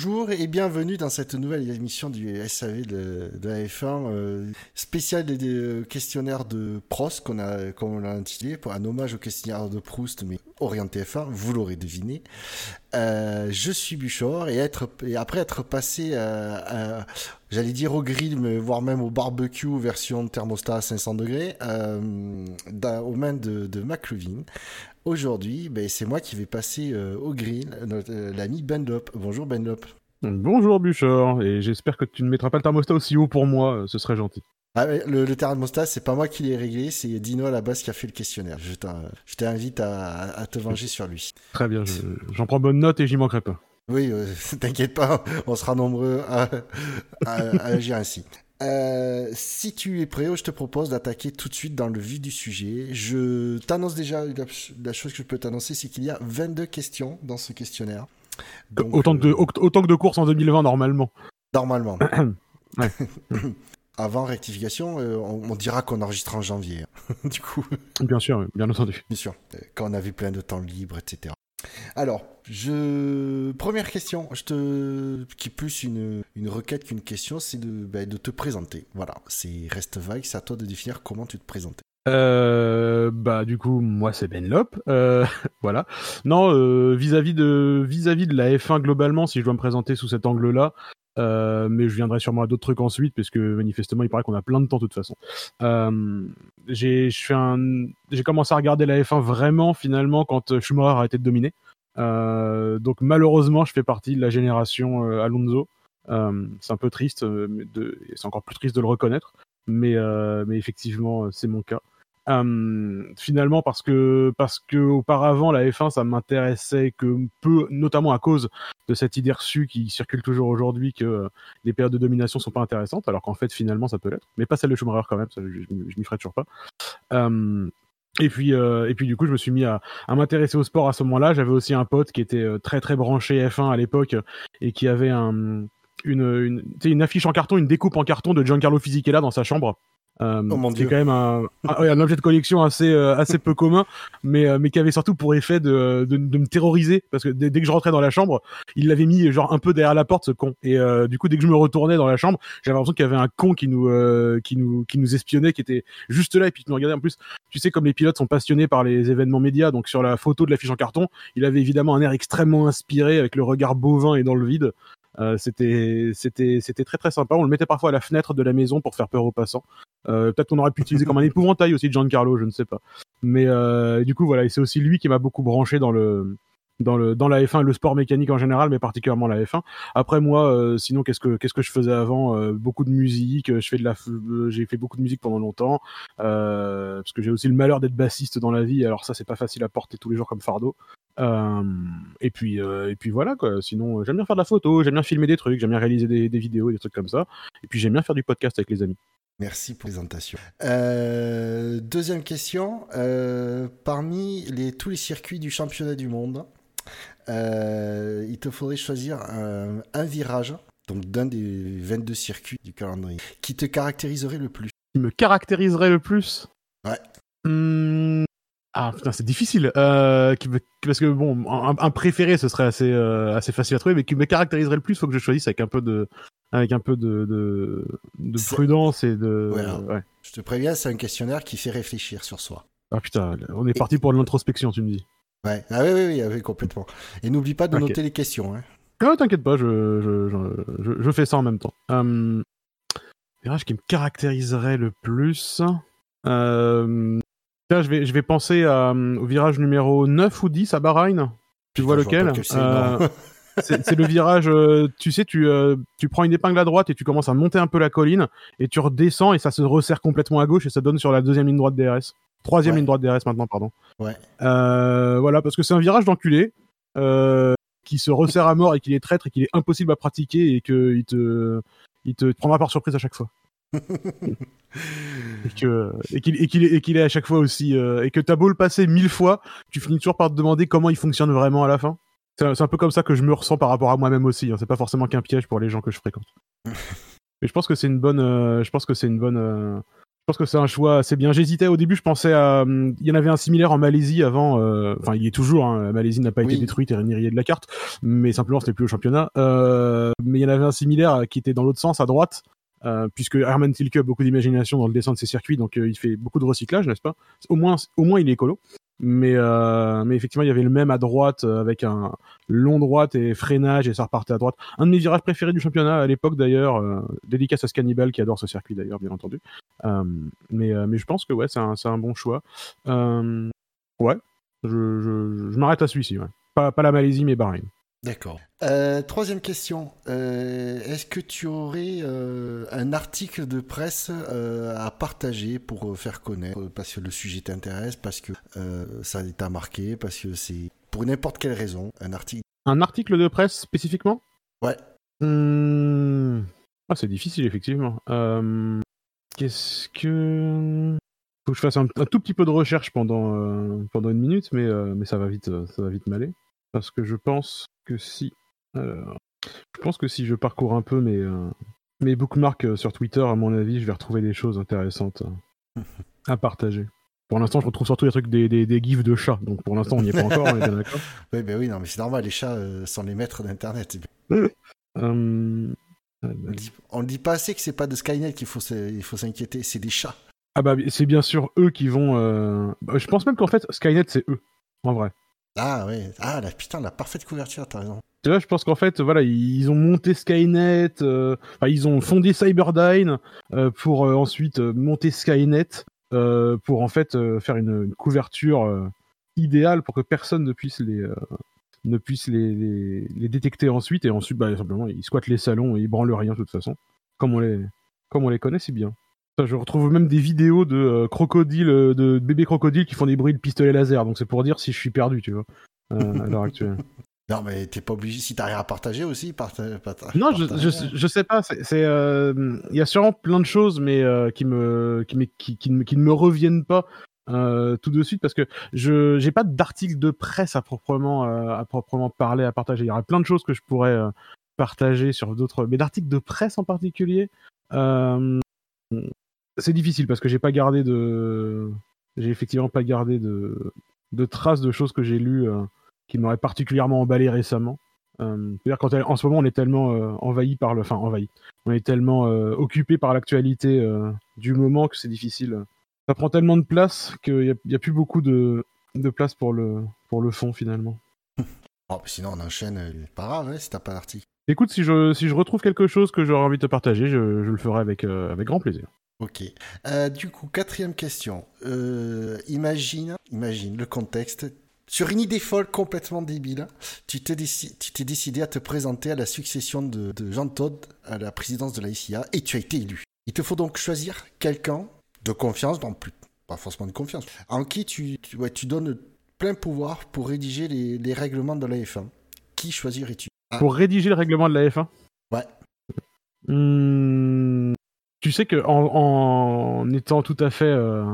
bonjour et bienvenue dans cette nouvelle émission du SAV de, la F1 euh, spécial des, des questionnaires de Prost qu'on a, comme on l'a intitulé, pour un hommage au questionnaire de Proust, mais orienté F1, vous l'aurez deviné. Euh, je suis Buchor et, après être passé j'allais dire au grill, mais voire même au barbecue version thermostat à 500 degrés, euh, aux mains de, de. Aujourd'hui, ben, c'est moi qui vais passer euh, au grill, euh, l'ami Benlop. Bonjour Benlop. Bonjour Buchor, et j'espère que tu ne mettras pas le thermostat aussi haut pour moi, euh, ce serait gentil. Ah, le, le thermostat, c'est pas moi qui l'ai réglé, c'est Dino à la base qui a fait le questionnaire. Je t'invite à, à, te venger sur lui. Très bien, j'en prends bonne note et j'y manquerai pas. Oui, euh, t'inquiète pas, on sera nombreux à, à, à agir ainsi. Euh, si tu es prêt, je te propose d'attaquer tout de suite dans le vif du sujet. Je t'annonce déjà, la, la, chose que je peux t'annoncer, c'est qu'il y a 22 questions dans ce questionnaire. Donc, autant, que de, euh... autant que de courses en 2020, normalement. Normalement. Avant rectification, euh, on, on, dira qu'on enregistre en janvier. du coup. Bien sûr, bien entendu. Bien sûr. Quand on avait plein de temps libre, etc. Alors, je première question, je te qui est plus une, requête qu'une question, c'est de, bah, de te présenter. Voilà, c'est reste vague, c'est à toi de définir comment tu te présentes. Euh, bah du coup moi c'est Ben Lop, euh, voilà. Non euh, vis-à-vis de vis-à-vis de la F1 globalement, si je dois me présenter sous cet angle-là, euh, mais je viendrai sûrement à d'autres trucs ensuite, parce que manifestement, il paraît qu'on a plein de temps de toute façon. Euh, j'ai commencé à regarder la F1 vraiment finalement quand Schumacher a de dominer. Euh, donc malheureusement, je fais partie de la génération euh, Alonso. Euh, c'est un peu triste, c'est encore plus triste de le reconnaître, mais effectivement, c'est mon cas. Euh, finalement parce que parce que auparavant la F1 ça m'intéressait que peu notamment à cause de cette idée reçue qui circule toujours aujourd'hui que les périodes de domination sont pas intéressantes alors qu'en fait finalement ça peut l'être mais pas celle de Schumacher quand même je, je, m'y ferai toujours pas euh, et puis, euh, et puis du coup, je me suis mis à, m'intéresser au sport à ce moment-là. J'avais aussi un pote qui était très très branché F1 à l'époque et qui avait un, une, une, une affiche en carton, une découpe en carton de Giancarlo Fisichella dans sa chambre. Euh, oh qui est quand même un, un, un, objet de collection assez euh, assez peu commun, mais euh, mais qui avait surtout pour effet de, de, de me terroriser parce que dès, dès, que je rentrais dans la chambre, il l'avait mis genre un peu derrière la porte ce con. Et euh, du coup, dès que je me retournais dans la chambre, j'avais l'impression qu'il y avait un con qui nous euh, qui nous qui nous espionnait, qui était juste là et puis qui nous regardait. En plus, tu sais comme les pilotes sont passionnés par les événements médias, donc sur la photo de l'affiche en carton, il avait évidemment un air extrêmement inspiré avec le regard bovin et dans le vide. Euh, c'était c'était très très sympa. On le mettait parfois à la fenêtre de la maison pour faire peur aux passants. Euh, Peut-être qu'on aurait pu utiliser comme un épouvantail aussi Giancarlo, je ne sais pas. Mais euh, du coup voilà, c'est aussi lui qui m'a beaucoup branché dans le dans la F1 le sport mécanique en général mais particulièrement la F1 après moi euh, sinon qu'est-ce que je faisais avant? Euh, beaucoup de musique je fais de la j'ai fait beaucoup de musique pendant longtemps euh, parce que j'ai aussi le malheur d'être bassiste dans la vie alors ça c'est pas facile à porter tous les jours comme fardeau. Euh, et puis et puis voilà quoi. Sinon j'aime bien faire de la photo j'aime bien filmer des trucs j'aime bien réaliser des, vidéos des trucs comme ça. Et puis j'aime bien faire du podcast avec les amis. Merci pour la présentation. Euh, deuxième question. Euh, parmi tous les circuits du championnat du monde, euh, il te faudrait choisir un, un virage, donc d'un des 22 circuits du calendrier, qui te caractériserait le plus. Qui me caractériserait le plus? Ouais. Hum... Ah putain, c'est difficile. Euh, qui me... Parce que bon, un, un, préféré, ce serait assez, euh, assez facile à trouver, mais qui me caractériserait le plus, faut que je choisisse avec un peu de, avec un peu de, de, de prudence et de. Ouais, ouais. Je te préviens, c'est un questionnaire qui fait réfléchir sur soi. Ah putain, on est et... parti pour de l'introspection, tu me dis. Ouais, ah oui, oui, oui, oui complètement. Et n'oublie pas de okay. noter les questions. Hein. Ah, t'inquiète pas, je, je, je, je, fais ça en même temps. Um, virage qui me caractériserait le plus. Euh, Là, je vais, je vais penser à, au virage numéro 9 ou 10 à Bahreïn. Tu vois lequel euh, C'est le virage, euh, tu sais, tu, euh, tu prends une épingle à droite et tu commences à monter un peu la colline et tu redescends et ça se resserre complètement à gauche et ça donne sur la deuxième ligne droite DRS. Troisième ouais. ligne droite DRS maintenant, pardon. Ouais. Euh, voilà, parce que c'est un virage d'enculé qui se resserre à mort et qu'il est traître et qu'il est impossible à pratiquer et qu'il te, il te prendra par surprise à chaque fois. et que et qu'il et qu'il est, qu est, à chaque fois aussi euh, et que t'as beau le passer mille fois, tu finis toujours par te demander comment il fonctionne vraiment à la fin. C'est un peu comme ça que je me ressens par rapport à moi-même aussi. Hein. C'est pas forcément qu'un piège pour les gens que je fréquente. Mais je pense que c'est une bonne, euh, je pense que c'est une bonne, euh, pense que c'est un choix assez bien. J'hésitais au début, je pensais à. Il y en avait un similaire en Malaisie avant. Enfin, il y est toujours. Hein, la Malaisie n'a pas été détruite et rayée de la carte, mais simplement c'était plus au championnat. mais il y en avait un similaire qui était dans l'autre sens, à droite, euh, puisque Herman Tilke a beaucoup d'imagination dans le dessin de ses circuits, donc euh, il fait beaucoup de recyclage, n'est-ce pas? Au moins, au moins il est écolo. Mais, euh, effectivement, il y avait le même à droite avec un long droite et freinage et ça repartait à droite. Un de mes virages préférés du championnat à l'époque d'ailleurs, dédicace à Scannibal qui adore ce circuit d'ailleurs, bien entendu. mais, je pense que ouais, c'est un, bon choix. ouais, je, m'arrête à celui-ci. Ouais. Pas la Malaisie, mais Bahreïn. D'accord. Euh, troisième question. Euh, est-ce que tu aurais euh, un article de presse à partager pour faire connaître, parce que le sujet t'intéresse, parce que ça t'a marqué, parce que c'est pour n'importe quelle raison, un article. Un article de presse spécifiquement? Ouais. Mmh. Ah, c'est difficile, effectivement. Qu'est-ce que. Faut que je fasse un, tout petit peu de recherche pendant, pendant une minute, mais, mais ça va vite, ça va vite m'aller. Parce que je pense que si. je pense que si je parcours un peu mes, euh, mes bookmarks euh, sur Twitter, à mon avis, je vais retrouver des choses intéressantes euh, à partager. Pour l'instant, je retrouve surtout des trucs des, des, gifs de chats. Donc pour l'instant, on n'y est pas encore, on est bien d'accord. Oui, ben oui, non, mais c'est normal, les chats sont les maîtres d'Internet. on, dit, on dit pas assez que c'est pas de Skynet qu'il faut s'inquiéter, c'est des chats. Ah bah c'est bien sûr eux qui vont. Je pense même qu'en fait Skynet c'est eux, en vrai. Ah ouais, ah la putain, la parfaite couverture, t'as raison. Tu vois, je pense qu'en fait, voilà, ils ont monté Skynet, euh, enfin, ils ont fondé Cyberdyne euh, pour euh, ensuite monter Skynet pour en fait faire une, couverture idéale pour que personne ne puisse les ne puisse les, détecter ensuite et ensuite, bah, simplement, ils squattent les salons et ils branlent rien de toute façon, comme on les comme on les connaît si bien. Je retrouve même des vidéos de euh, crocodiles, euh, de bébés crocodiles qui font des bruits de pistolet laser. Donc c'est pour dire si je suis perdu, tu vois, euh, à l'heure actuelle. Non, mais t'es pas obligé. Si t'as rien à partager aussi, partage. non, je, je, sais pas. C'est, il y a sûrement plein de choses, mais qui me, qui, qui, qui, ne me reviennent pas tout de suite parce que je, j'ai pas d'article de presse à proprement, à proprement parler à partager. Il y aurait plein de choses que je pourrais partager sur d'autres, mais d'articles de presse en particulier c'est difficile parce que j'ai pas gardé de. J'ai effectivement pas gardé de, de traces de choses que j'ai lues euh, qui m'auraient particulièrement emballé récemment. Euh, dire quand en ce moment on est tellement euh, envahi par le, enfin envahi, on est tellement occupé par l'actualité du moment que c'est difficile. Ça prend tellement de place qu'il n'y a, plus beaucoup de, de place pour le, pour le fond finalement. Oh, sinon on enchaîne, pas grave hein, si t'as pas d'article. Écoute, si je, si je retrouve quelque chose que j'aurais envie de partager, je, je le ferai avec, avec grand plaisir. Ok. Euh, du coup, quatrième question. Euh, imagine, imagine le contexte. Sur une idée folle complètement débile, tu t'es, décidé à te présenter à la succession de, Jean Todt à la présidence de la ICA et tu as été élu. Il te faut donc choisir quelqu'un de confiance, non plus, pas forcément de confiance, en qui tu, tu, donnes plein pouvoir pour rédiger les, règlements de la F1. Qui choisirais-tu? Pour rédiger le règlement de la F1 Ouais. Hmm, tu sais que en, étant tout à fait euh,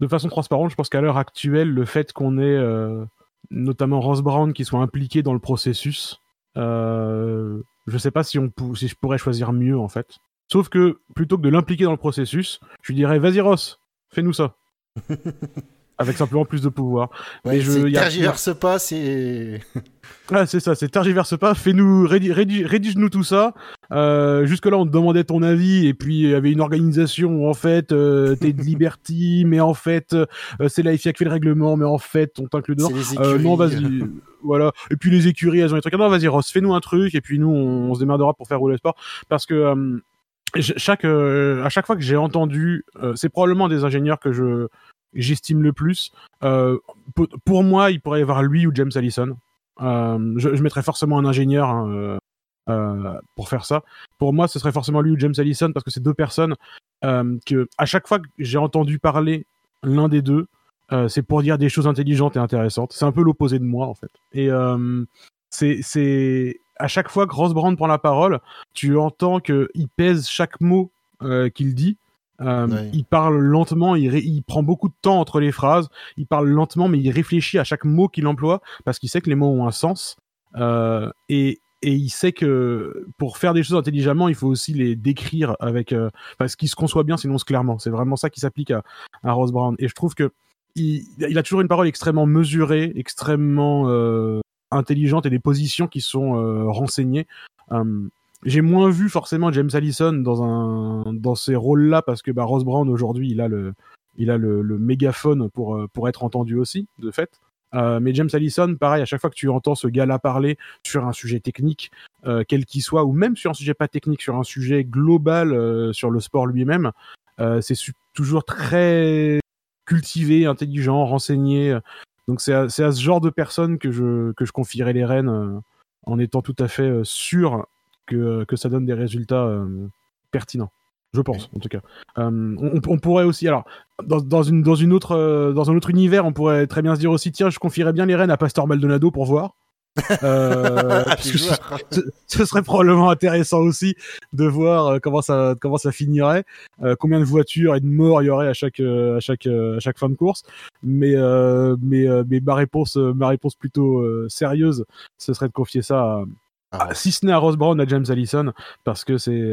de façon transparente, je pense qu'à l'heure actuelle, le fait qu'on ait euh, notamment Ross Brown qui soit impliqué dans le processus, euh, je sais pas si, on si je pourrais choisir mieux en fait. Sauf que plutôt que de l'impliquer dans le processus, je lui dirais vas-y Ross, fais-nous ça. avec simplement plus de pouvoir. mais je tergiverse pas, c'est. ah, c'est ça, c'est tergiverse pas. Fais-nous, rédige-nous tout ça. Euh, jusque là, on te demandait ton avis et puis il y avait une organisation où en fait euh, t'es de Liberty, mais en fait euh, c'est la FIA qui fait le règlement, mais en fait on t'inclut dedans. Euh, non, vas-y, voilà. Et puis les écuries, elles ont des trucs. Non, vas-y, Ross, fais-nous un truc et puis nous on, se démerdera pour faire rouler le sport parce que chaque à chaque fois que j'ai entendu, c'est probablement des ingénieurs que je j'estime le plus. Euh, pour moi, il pourrait y avoir lui ou James Allison. Euh, je, je, mettrais forcément un ingénieur hein, euh, pour faire ça. Pour moi, ce serait forcément lui ou James Allison parce que c'est deux personnes que, à chaque fois que j'ai entendu parler l'un des deux, c'est pour dire des choses intelligentes et intéressantes. C'est un peu l'opposé de moi en fait. Et c'est à chaque fois que Ross Brand prend la parole, tu entends qu'il pèse chaque mot qu'il dit euh, il parle lentement, il, prend beaucoup de temps entre les phrases, il parle lentement, mais il réfléchit à chaque mot qu'il emploie parce qu'il sait que les mots ont un sens. Euh, et et il sait que pour faire des choses intelligemment, il faut aussi les décrire avec, parce qu'il se conçoit bien, s'énonce clairement. C'est vraiment ça qui s'applique à, à Ross Brown. Et je trouve que il, il, a toujours une parole extrêmement mesurée, extrêmement euh, intelligente et des positions qui sont euh, renseignées. Euh, j'ai moins vu forcément James Allison dans un dans ces rôles-là parce que bah, Ross Brown aujourd'hui il a le il a le, le mégaphone pour pour être entendu aussi de fait. Euh, mais James Allison, pareil, à chaque fois que tu entends ce gars-là parler sur un sujet technique, euh, quel qu'il soit, ou même sur un sujet pas technique, sur un sujet global, euh, sur le sport lui-même, c'est toujours très cultivé, intelligent, renseigné. Donc c'est à, à, ce genre de personne que je, que je confierai les rênes euh, en étant tout à fait euh, sûr que, que ça donne des résultats euh, pertinents. Je pense, en tout cas. On, on, pourrait aussi, alors, dans, dans, une, dans, une autre, dans un autre univers, on pourrait très bien se dire aussi, tiens, je confierais bien les rênes à Pastor Maldonado pour voir. Euh, ce, ce, serait probablement intéressant aussi de voir euh, comment ça comment ça finirait, euh, combien de voitures et de morts il y aurait à chaque euh, à chaque à chaque fin de course. Mais mais mais ma réponse ma réponse plutôt sérieuse, ce serait de confier ça à, ah si ce n'est à Ross Brown, à James Allison, parce que c'est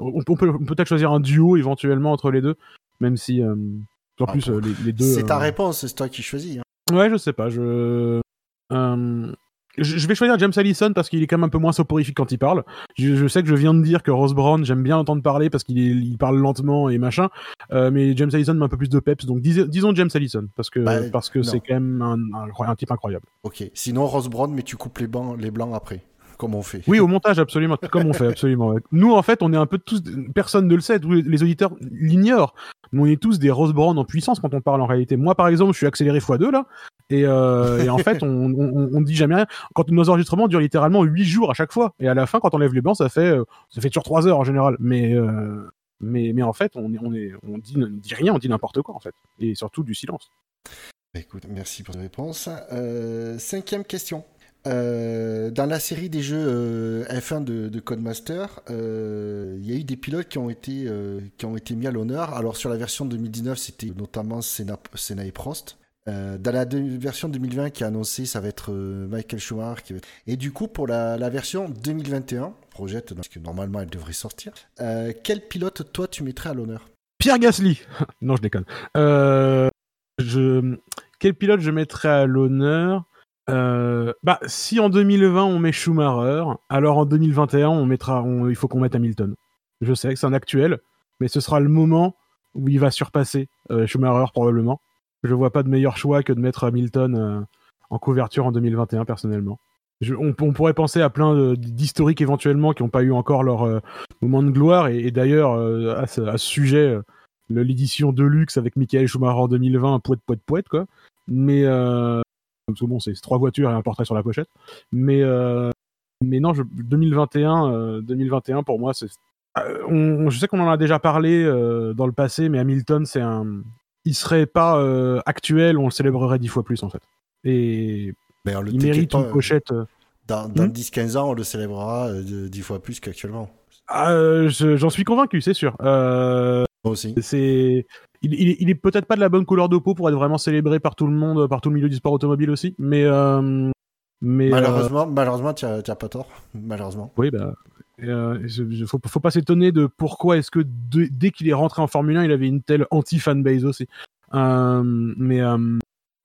on, peut peut-être choisir un duo éventuellement entre les deux, même si en ah, plus les, les, deux. C'est ta réponse, c'est toi qui choisis. Hein. Ouais, je sais pas, je. Euh, je vais choisir James Allison parce qu'il est quand même un peu moins soporifique quand il parle. Je, je, sais que je viens de dire que Rose Brown, j'aime bien entendre parler parce qu'il il parle lentement et machin. Euh, mais James Allison met un peu plus de peps. Donc dis, disons James Allison parce que bah, parce que c'est quand même un, un, un, type incroyable. Ok. Sinon Rose Brown, mais tu coupes les blancs, les blancs après. Comme on fait. Oui, au montage, absolument. Comme on fait, absolument. Nous, en fait, on est un peu tous. Personne ne le sait. Les auditeurs l'ignorent. Mais on est tous des Rose Brown en puissance quand on parle en réalité. Moi, par exemple, je suis accéléré x2 là. Et, euh, et en fait, on, on, on, dit jamais rien. Quand nos enregistrements durent littéralement 8 jours à chaque fois. Et à la fin, quand on lève les blancs, ça fait, euh, ça fait toujours 3 heures en général. Mais, euh, mais, mais en fait, on, on, est, on, dit, on dit rien, on dit n'importe quoi en fait. Et surtout du silence. Écoute, merci pour ta réponse. Euh, cinquième question. Euh, dans la série des jeux euh, F1 de, de Codemaster, il euh, y a eu des pilotes qui ont été, qui ont été mis à l'honneur. Alors sur la version 2019, c'était notamment Senna, et Prost. Dans la version 2020 qui a annoncé, ça va être Michael Schumacher. Qui va. Et du coup, pour la, la version 2021, projette, parce que normalement elle devrait sortir, quel pilote toi tu mettrais à l'honneur? Pierre Gasly Non, je déconne. je... Quel pilote je mettrais à l'honneur? Euh, bah, si en 2020 on met Schumacher, alors en 2021 on mettra, on, il faut qu'on mette Hamilton. Je sais que c'est un actuel, mais ce sera le moment où il va surpasser euh, Schumacher probablement. Je vois pas de meilleur choix que de mettre Hamilton euh, en couverture en 2021 personnellement. Je, on, on, pourrait penser à plein d'historiques éventuellement qui n'ont pas eu encore leur euh, moment de gloire et, et d'ailleurs euh, à, à, ce sujet l'édition de luxe avec Michael Schumacher en 2020 poète poète poète quoi. Mais parce que bon, c'est trois voitures et un portrait sur la pochette. Mais, euh, mais non, je, 2021, euh, 2021 pour moi, c'est. Euh, on, je sais qu'on en a déjà parlé dans le passé, mais Hamilton, c'est un. Il serait pas actuel, on le célébrerait dix fois plus en fait. Et ben, il mérite une pochette. Dans, dans hmm 10-15 ans, on le célébrera dix fois plus qu'actuellement. Ah, J'en suis convaincu, c'est sûr. Moi aussi. C'est il, il, il est peut-être pas de la bonne couleur de peau pour être vraiment célébré par tout le monde, par tout le milieu du sport automobile aussi, mais euh, mais malheureusement, euh... malheureusement, tu as, pas tort, malheureusement. Oui, bah, euh, faut, faut pas s'étonner de pourquoi est-ce que de, dès qu'il est rentré en Formule 1, il avait une telle anti-fanbase aussi. Euh, mais euh,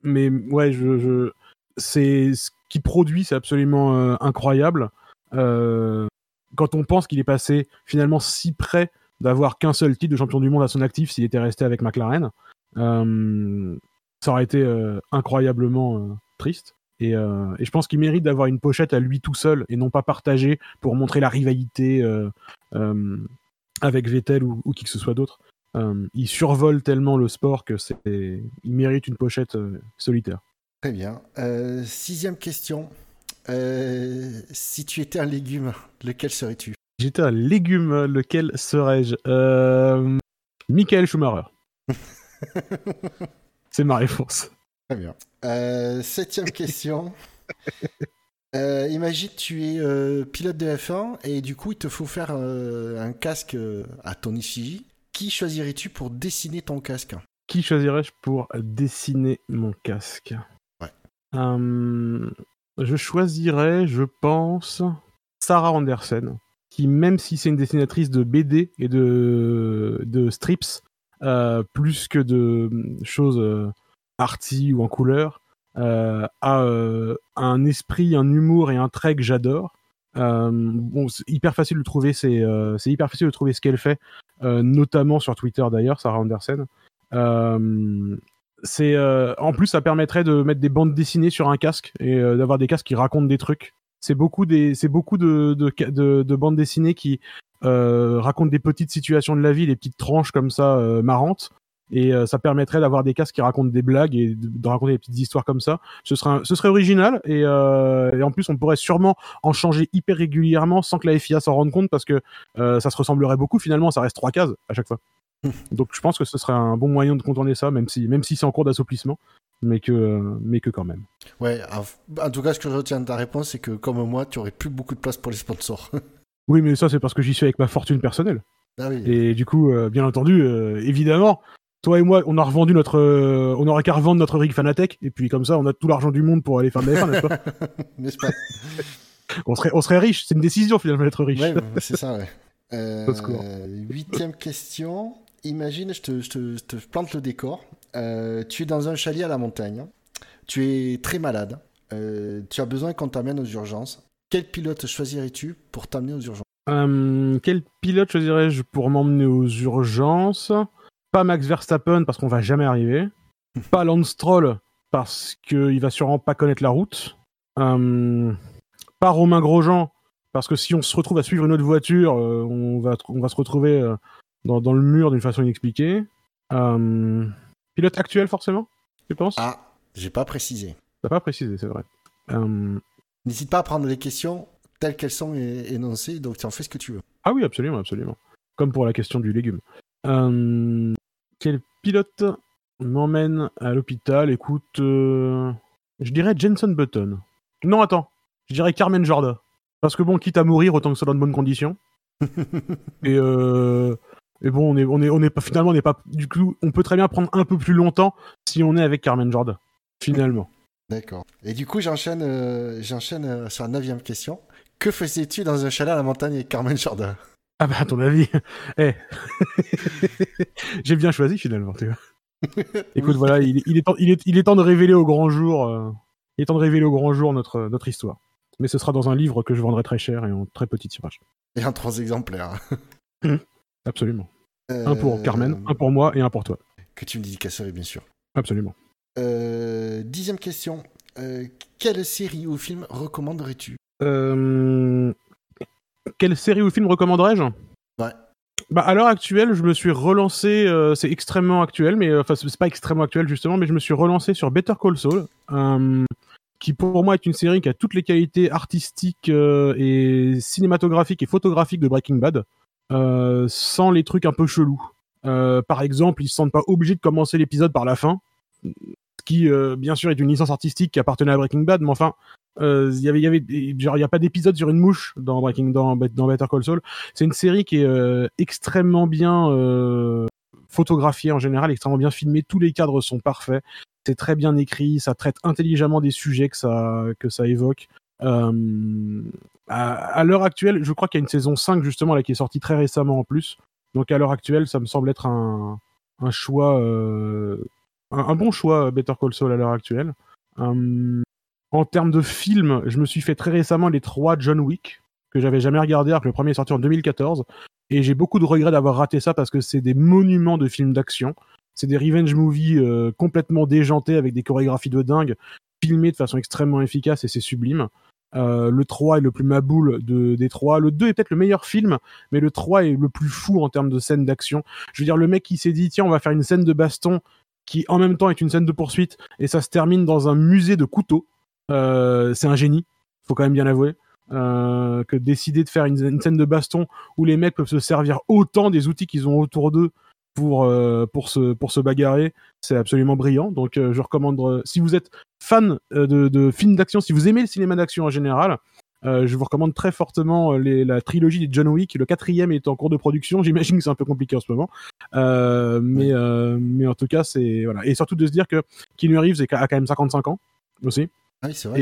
mais ouais, je, je c'est ce qu'il produit, c'est absolument euh, incroyable. quand on pense qu'il est passé finalement si près d'avoir qu'un seul titre de champion du monde à son actif s'il était resté avec McLaren. Euh, ça aurait été euh, incroyablement euh, triste. Et, je pense qu'il mérite d'avoir une pochette à lui tout seul et non pas partagée pour montrer la rivalité avec Vettel ou, ou, qui que ce soit d'autre. il survole tellement le sport que c'est, il mérite une pochette solitaire. Très bien. sixième question. si tu étais un légume, lequel serais-tu? J'étais un légume, lequel serais-je? Euh... Michael Schumacher. C'est ma réponse. Très bien. Euh, septième question. euh, imagine tu es euh, pilote de F1 et du coup il te faut faire un casque à ton effigie. Qui choisirais-tu pour dessiner ton casque? Qui choisirais-je pour dessiner mon casque? Ouais. Je choisirais, je pense, Sarah Andersen, même si c'est une dessinatrice de BD et de, strips, euh, plus que de choses euh, arty ou en couleur, euh, a euh, un esprit, un humour et un trait que j'adore. Bon, c'est hyper facile de trouver, c'est hyper facile de trouver ce qu'elle fait, notamment sur Twitter d'ailleurs, Sarah euh, en plus ça permettrait de mettre des bandes dessinées sur un casque et d'avoir des casques qui racontent des trucs. C'est beaucoup des c'est de de, bandes dessinées qui euh, racontent des petites situations de la vie, des petites tranches comme ça euh, marrantes. Et euh, ça permettrait d'avoir des casques qui racontent des blagues et de, raconter des petites histoires comme ça. Ce serait, original et, en plus on pourrait sûrement en changer hyper régulièrement sans que la FIA s'en rende compte parce que ça se ressemblerait beaucoup finalement. Ça reste trois cases à chaque fois. Donc je pense que ce serait un bon moyen de contourner ça, même si même si c'est en cours d'assouplissement, mais que mais que quand même. Ouais, en tout cas, ce que je retiens de ta réponse, c'est que comme moi, tu aurais plus beaucoup de place pour les sponsors. Oui, mais ça c'est parce que j'y suis avec ma fortune personnelle. ah oui. Et du coup, euh, bien entendu, euh, évidemment, toi et moi, on a revendu notre, euh, on aurait qu'à revendre notre rig Fanatec, et puis comme ça, on a tout l'argent du monde pour aller faire de la F1, n'est-ce pas? N'est-ce pas? On serait, on serait riche. C'est une décision finalement d'être riche. Ouais, c'est ça, ouais. Huitième question. Imagine, je te, je te- je te plante le décor. Euh, tu es dans un chalet à la montagne. Tu es très malade. Euh, tu as besoin qu'on t'amène aux urgences. Quel pilote choisirais-tu pour t'amener aux urgences Euh, quel pilote choisirais-je pour m'emmener aux urgences? Pas Max Verstappen parce qu'on va jamais arriver. Pas Lance Stroll parce qu'il va sûrement pas connaître la route. Pas Romain Grosjean parce que si on se retrouve à suivre une autre voiture, on, va, tr- on va se retrouver dans, dans le mur d'une façon inexpliquée. Euh, pilote actuel forcément, tu penses? Ah, j'ai pas précisé. T'as pas précisé, c'est vrai. Euh, N'hésite pas à prendre les questions telles qu'elles sont énoncées, donc tu en fais ce que tu veux. Ah oui, absolument, absolument. Comme pour la question du légume. Euh, quel pilote m'emmène à l'hôpital? Écoute, je dirais Jenson Button. Non, attends, je dirais Carmen Jorda. Parce que bon, quitte à mourir, autant que ce soit dans de bonnes conditions. et, euh, et bon, on est, on est, on est pas, finalement, on n'est pas, du coup, on peut très bien prendre un peu plus longtemps si on est avec Carmen Jorda. Finalement. D'accord. Et du coup, j'enchaîne euh, j'enchaîne euh, sur la neuvième question. Que faisais-tu dans un chalet à la montagne avec Carmen Jordan Ah bah, à ton avis, eh. J'ai bien choisi finalement, tu vois. Écoute, voilà, il, il est temps, il, est, il est temps de révéler au grand jour, euh, il est temps de révéler au grand jour notre, notre histoire. Mais ce sera dans un livre que je vendrai très cher et en très petit tirage. Et en trois exemplaires. Absolument. Euh, Un pour Carmen, un pour moi et un pour toi. Que tu me dédicacerais, bien sûr. Absolument. Euh, dixième question. Euh, quelle série ou film recommanderais-tu? Euh, Quelle série ou film recommanderais-je? Ouais. Bah, à l'heure actuelle, je me suis relancé, euh, c'est extrêmement actuel, mais euh, enfin, c'est pas extrêmement actuel justement, mais je me suis relancé sur Better Call Saul, euh, qui pour moi est une série qui a toutes les qualités artistiques euh, et cinématographiques et photographiques de Breaking Bad, euh, sans les trucs un peu chelous. Euh, par exemple, ils se sentent pas obligés de commencer l'épisode par la fin, ce qui, euh, bien sûr, est une licence artistique qui appartenait à Breaking Bad, mais enfin, euh, y avait, il y avait, genre, il y a pas d'épisode sur une mouche dans Breaking, dans, dans Better Call Saul. C'est une série qui est euh, extrêmement bien euh, photographiée en général, extrêmement bien filmée. Tous les cadres sont parfaits. C'est très bien écrit. Ça traite intelligemment des sujets que ça, que ça évoque. Euh, à l'heure actuelle, je crois qu'il y a une saison 5 justement là qui est sortie très récemment en plus. Donc à l'heure actuelle, ça me semble être un, choix, euh, un, bon choix Better Call Saul à l'heure actuelle. Euh, en termes de films, je me suis fait très récemment les trois John Wick que j'avais jamais regardé alors que le premier est sorti en 2014 et j'ai beaucoup de regrets d'avoir raté ça parce que c'est des monuments de films d'action. C'est des revenge movies euh, complètement déjantés avec des chorégraphies de dingue, filmés de façon extrêmement efficace et c'est sublime. Euh, le 3 est le plus maboule de, des 3. Le 2 est peut-être le meilleur film, mais le 3 est le plus fou en termes de scène d'action. Je veux dire, le mec qui s'est dit, tiens, on va faire une scène de baston qui en même temps est une scène de poursuite et ça se termine dans un musée de couteaux. Euh, c'est un génie, faut quand même bien l'avouer. Euh, que de décider de faire une, scène de baston où les mecs peuvent se servir autant des outils qu'ils ont autour d'eux pour, pour, se, pour se bagarrer, c'est absolument brillant. Donc je recommande, si vous êtes fan euh, de, de films d'action, si vous aimez le cinéma d'action en général, euh, je vous recommande très fortement euh, les, la trilogie des John Wick. Le quatrième est en cours de production. J'imagine que c'est un peu compliqué en ce moment, euh, mais euh, mais en tout cas c'est voilà. Et surtout de se dire que Keanu Reeves est- a quand même 55 ans aussi. Ah oui, c'est vrai.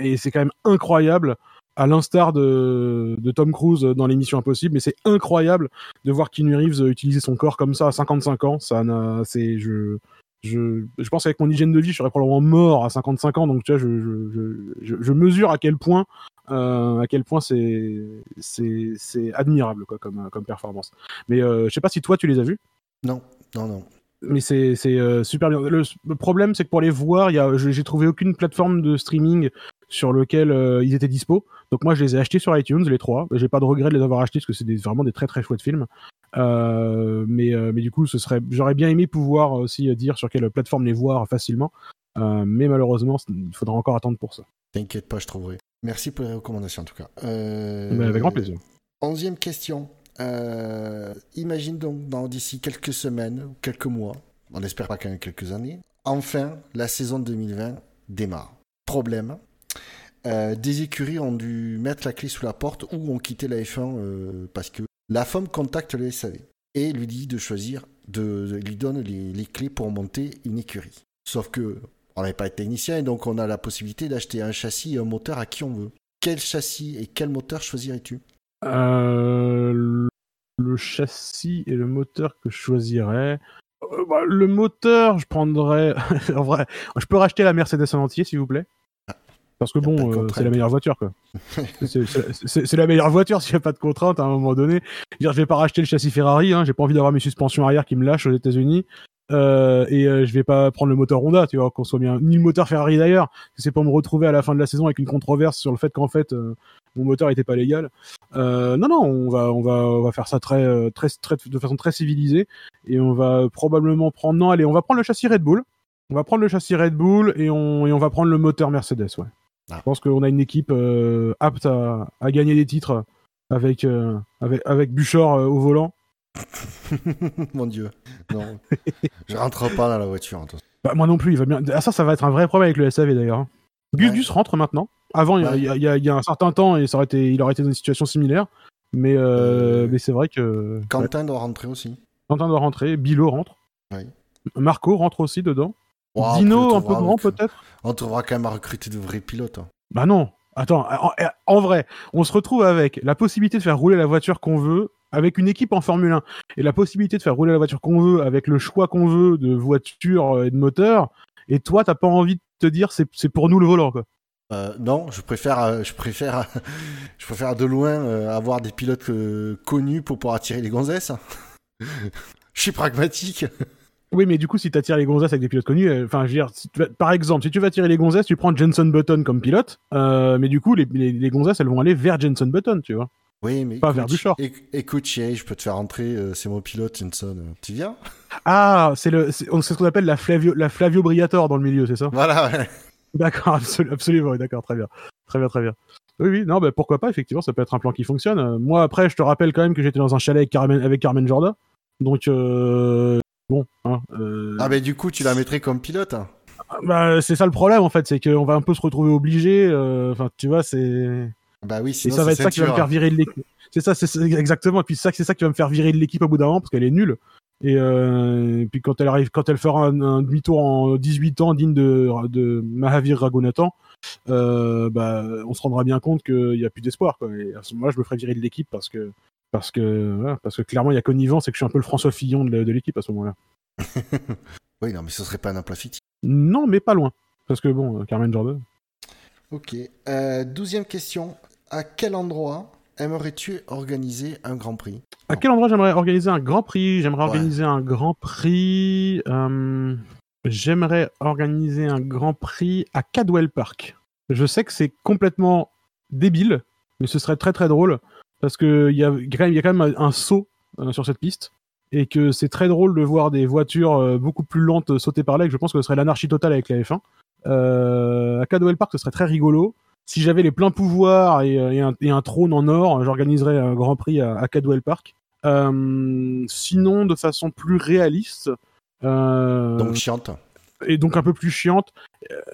Et, et c'est quand même incroyable à l'instar de, de, Tom Cruise dans l'émission Impossible, mais c'est incroyable de voir Keanu Reeves utiliser son corps comme ça à 55 ans. Ça c'est, je, je, je pense qu'avec mon hygiène de vie, je serais probablement mort à 55 ans. Donc, tu vois, je, je, je mesure à quel point, euh, à quel point c'est, c'est, c'est admirable quoi, comme, comme performance. Mais euh, je sais pas si toi, tu les as vus. Non, non, non. Mais c'est, c'est euh, super bien. Le, problème, c'est que pour les voir, y a, j'ai trouvé aucune plateforme de streaming sur lequel euh, ils étaient dispo. Donc moi, je les ai achetés sur iTunes, les trois. J'ai pas de regret de les avoir achetés parce que c'est vraiment des très très chouettes films. Euh, mais, euh, mais du coup, ce serait, j'aurais bien aimé pouvoir aussi dire sur quelle plateforme les voir facilement. mais malheureusement, il faudra encore attendre pour ça. T'inquiète pas, je trouverai. Merci pour les recommandations en tout cas. avec grand plaisir. Onzième question. imagine donc dans d'ici quelques semaines ou quelques mois, on n'espère pas qu'en quelques années, enfin la saison 2020 démarre. Problème, euh, des écuries ont dû mettre la clé sous la porte ou ont quitté la F1 euh, parce que la femme contacte le SAV et lui dit de choisir, de, lui donne les, clés pour monter une écurie. Sauf que on n'est pas technicien et donc on a la possibilité d'acheter un châssis et un moteur à qui on veut. Quel châssis et quel moteur choisirais-tu? Euh, Le châssis et le moteur que je choisirais. Bah, le moteur, je prendrais. en vrai, je peux racheter la Mercedes en entier, s'il vous plaît. Parce que bon, euh, c'est la meilleure voiture, quoi. c'est la meilleure voiture s'il n'y a pas de contrainte à un moment donné. Je ne vais pas racheter le châssis Ferrari, hein, j'ai pas envie d'avoir mes suspensions arrière qui me lâchent aux États-Unis. Euh, et euh, je vais pas prendre le moteur Honda, tu vois, qu'on soit bien, ni le moteur Ferrari d'ailleurs. C'est pour me retrouver à la fin de la saison avec une controverse sur le fait qu'en fait mon moteur était pas légal. non, non, on va, on va, on va faire ça très, très, très, de façon très civilisée et on va probablement prendre, non, allez, on va prendre le châssis Red Bull. On va prendre le châssis Red Bull et on, et on va prendre le moteur Mercedes, ouais. Ah. Je pense qu'on a une équipe euh, apte à, gagner des titres avec, euh, avec, avec Buchor euh, au volant. Mon dieu. Non. je rentre pas dans la voiture. Bah, moi non plus. Il va bien... Ah, ça, ça va être un vrai problème avec le SAV d'ailleurs. Hein. Gus Gus rentre maintenant. Avant, il y, y, a un certain temps, et ça aurait été, il aurait été dans une situation similaire. Mais, mais c'est vrai que. Quentin doit rentrer aussi. Quentin doit rentrer. Bilo rentre. Marco rentre aussi dedans. Dino, un peu grand peut-être On trouvera quand même à recruter de vrais pilotes. Hein. Bah non. Attends, en, vrai, on se retrouve avec la possibilité de faire rouler la voiture qu'on veut avec une équipe en Formule 1 et la possibilité de faire rouler la voiture qu'on veut avec le choix qu'on veut de voiture et de moteur. Et toi, t'as pas envie de te dire c'est pour nous le volant quoi. Euh, non, je préfère, euh, je préfère, je préfère de loin euh, avoir des pilotes connus pour pouvoir attirer les gonzesses. je suis pragmatique. Oui, mais du coup, si tu attires les gonzesses avec des pilotes connus, euh, enfin, je veux dire, par exemple, si tu vas attirer les gonzesses, tu prends Jenson Button comme pilote, euh, mais du coup, les, les, gonzesses, elles vont aller vers Jenson Button, tu vois. Oui, mais. Pas vers Bouchard. Écoute, chérie, je peux te faire rentrer, euh, c'est mon pilote, Jenson. Tu viens? Ah, c'est le, c'est ce qu'on appelle la Flavio, la Flavio Briator dans le milieu, c'est ça? Voilà, ouais. D'accord, absolument, d'accord, très bien. Très bien, très bien. Oui, oui, non, bah, pourquoi pas, effectivement, ça peut être un plan qui fonctionne. moi, après, je te rappelle quand même que j'étais dans un chalet avec Carmen, avec Carmen Jorda. Donc, bon. Hein, euh, Ah, mais du coup, tu la mettrais comme pilote hein. bah, C'est ça le problème, en fait, c'est qu'on va un peu se retrouver obligé. euh, Enfin, tu vois, c'est. Bah oui, Et ça va être ça qui va me faire virer de l'équipe. C'est ça, c'est exactement. Et puis ça, c'est ça qui va me faire virer de l'équipe au bout d'un moment parce qu'elle est nulle. Et, euh, puis quand elle arrive, quand elle fera un, demi-tour en 18 ans digne de, de Mahavir Raghunathan, euh, bah, on se rendra bien compte qu'il n'y a plus d'espoir. Et à ce moment-là, je me ferai virer de l'équipe parce que parce que, parce que clairement, il y a connivence et que je suis un peu le François Fillon de, l'équipe à ce moment-là. oui, non, mais ce serait pas un plat Non, mais pas loin. Parce que bon, euh, Carmen Jordan. Ok. Euh, douzième question. À quel endroit aimerais-tu organiser un Grand Prix? À quel endroit j'aimerais organiser un Grand Prix? J'aimerais organiser un Grand Prix. Euh, j'aimerais organiser un Grand Prix à Cadwell Park. Je sais que c'est complètement débile, mais ce serait très très drôle parce qu'il y a, y a quand même un saut euh, sur cette piste et que c'est très drôle de voir des voitures euh, beaucoup plus lentes sauter par là et que je pense que ce serait l'anarchie totale avec la F1. Euh, à Cadwell Park, ce serait très rigolo. Si j'avais les pleins pouvoirs et, un, trône en or, j'organiserais un Grand Prix à, Cadwell Park. sinon, de façon plus réaliste. donc chiante. Et donc un peu plus chiante.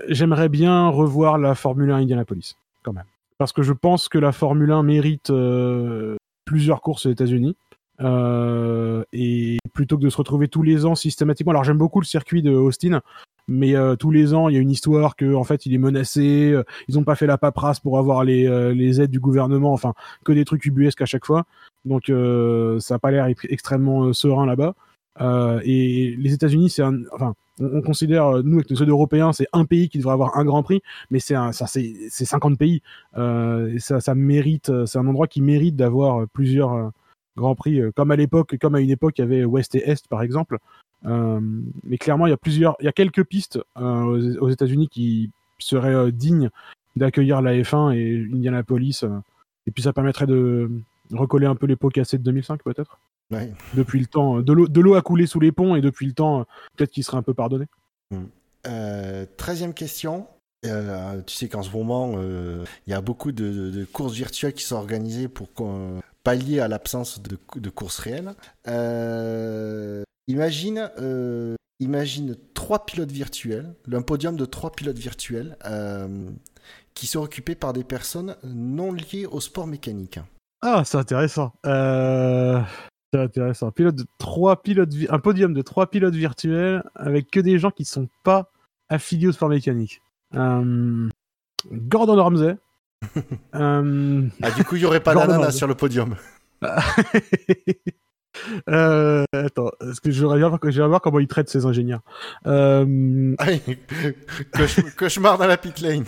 J'aimerais bien revoir la Formule 1 Indianapolis, quand même parce que je pense que la Formule 1 mérite euh, plusieurs courses aux États-Unis. Euh, et plutôt que de se retrouver tous les ans systématiquement, alors j'aime beaucoup le circuit de Austin, mais tous les ans il y a une histoire que en fait il est menacé, ils ont pas fait la paperasse pour avoir les, les aides du gouvernement, enfin que des trucs ubuesques à chaque fois. Donc ça a pas l'air extrêmement serein là-bas. Et les États-Unis, c'est un, enfin, on, considère, nous, avec nos Européens, c'est un pays qui devrait avoir un Grand Prix, mais c'est ça, c'est 50 pays. Euh, et ça, ça mérite, c'est un endroit qui mérite d'avoir plusieurs euh, Grands Prix, euh, comme à l'époque, comme à une époque, il y avait Ouest et Est, par exemple. mais clairement, il y a plusieurs, il y a quelques pistes aux, États-Unis qui seraient dignes d'accueillir la F1 et Indianapolis. et puis ça permettrait de recoller un peu les pots cassés de 2005, peut-être. Depuis le temps, de l'eau a coulé sous les ponts et depuis le temps, peut-être qu'il serait un peu pardonné. Hmm. Euh, treizième question. Euh, tu sais qu'en ce moment, euh, il y a beaucoup de, courses virtuelles qui sont organisées pour pallier à l'absence de, de, courses réelles. imagine, imagine trois pilotes virtuels, un podium de trois pilotes virtuels qui sont occupés par des personnes non liées au sport mécanique. Ah, c'est intéressant. C'est intéressant. Pilote de trois pilotes, un podium de trois pilotes virtuels avec que des gens qui sont pas affiliés au sport mécanique. Euh, Gordon Ramsay. Euh, ah, du coup, il y aurait pas d'ananas sur le podium. euh, attends, est-ce que je vais voir comment il traite ses ingénieurs. Euh... cauchemar dans la pit lane.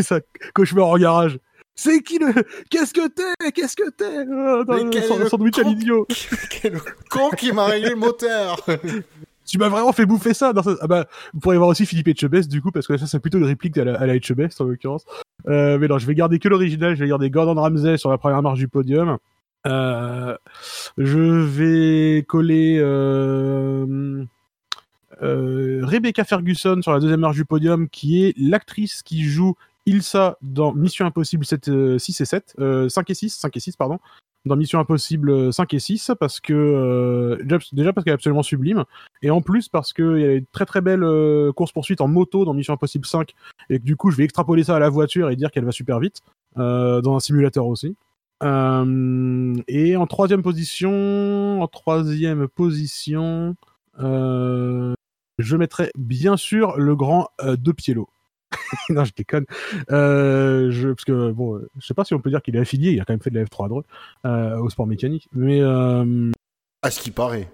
ça, cauchemar en garage. C'est qui le. Qu'est-ce que t'es Qu'est-ce que t'es? Oh, Dans le sandwich à l'idiot. Quel con qui m'a réglé le moteur Tu m'as vraiment fait bouffer ça, dans ah bah, Vous pourriez voir aussi Philippe Etchebest, du coup, parce que ça, c'est plutôt une réplique à la, à Etchebest, en l'occurrence. Euh, mais non, je vais garder que l'original, je vais garder Gordon Ramsay sur la première marche du podium. Euh, je vais coller euh, euh, Rebecca Ferguson sur la deuxième marche du podium, qui est l'actrice qui joue Ilsa dans Mission Impossible 7, 6 euh, et 7, 5 euh, et 6, 5 et 6, pardon, dans Mission Impossible 5 et 6, parce que, euh, déjà parce qu'elle est absolument sublime, et en plus parce qu'il y a une très très belle course-poursuite en moto dans Mission Impossible 5, et que du coup je vais extrapoler ça à la voiture et dire qu'elle va super vite, dans un simulateur aussi. et en troisième position, en troisième position, je mettrai bien sûr le grand De Pielo. non, je déconne. Euh, je, parce que bon, je sais pas si on peut dire qu'il est affilié. Il a quand même fait de la F3 droit euh, au sport mécanique, mais euh... à ce qui paraît.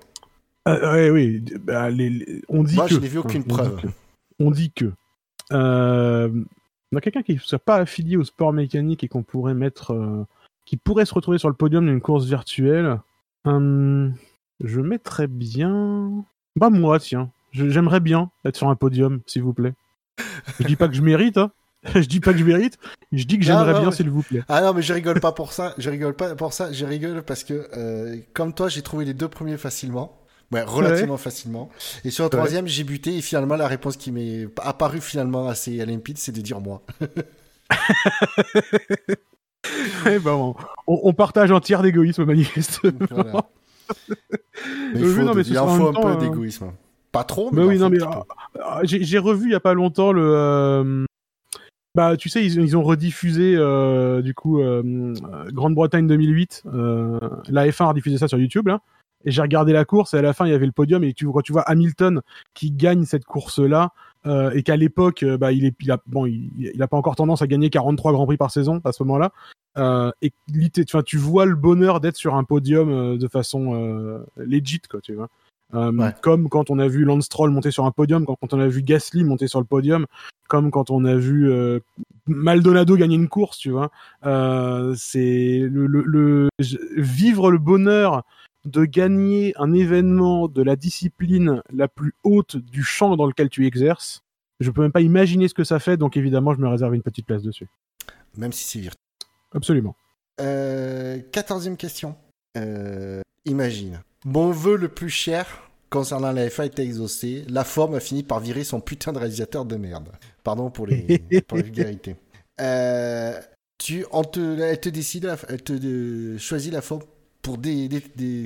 Euh, oui, bah, les, on dit Moi, que. je n'ai vu aucune preuve. On dit que. Euh, on a quelqu'un qui ne soit pas affilié au sport mécanique et qu'on pourrait mettre, euh, qui pourrait se retrouver sur le podium d'une course virtuelle. Hum, je mettrais bien. Bah moi, tiens, j'aimerais bien être sur un podium, s'il vous plaît. Je dis pas que je mérite, hein. Je dis pas que je mérite, je dis que j'aimerais bien, s'il vous plaît. Ah non, mais je rigole pas pour ça. Je rigole pas pour ça. Je rigole parce que, euh, comme toi, j'ai trouvé les deux premiers facilement. Ouais, relativement facilement. Et sur le troisième, j'ai buté et finalement, la réponse qui m'est apparue finalement assez limpide, c'est de dire moi. Eh ben, on, on, partage un tiers d'égoïsme manifestement. Mais il faut, il en faut un peu d'égoïsme. Pas trop, mais, oui, non, mais ah, ah, j'ai revu il y a pas longtemps le. Euh, bah, tu sais, ils, ont rediffusé euh, du coup euh, Grande-Bretagne 2008. la F1 a rediffusé ça sur YouTube là. Et j'ai regardé la course et à la fin il y avait le podium et tu, quand tu vois Hamilton qui gagne cette course là et qu'à l'époque bah, il est il a, bon il, il, a pas encore tendance à gagner 43 grands prix par saison à ce moment-là euh, et tu, vois le bonheur d'être sur un podium de façon legit quoi tu vois euh, comme quand on a vu Lance Stroll monter sur un podium, quand, on a vu Gasly monter sur le podium, comme quand on a vu euh, Maldonado gagner une course, tu vois. Euh, c'est le, le, vivre le bonheur de gagner un événement de la discipline la plus haute du champ dans lequel tu exerces. Je peux même pas imaginer ce que ça fait, donc évidemment, je me réserve une petite place dessus. Même si c'est virtuel. Absolument. quatorzième question. Imagine, mon vœu le plus cher concernant la FA était exaucé. La forme a fini par virer son putain de réalisateur de merde. Pardon pour les, pour vulgarités. Euh, tu, on te, elle te décide, elle te choisit la forme pour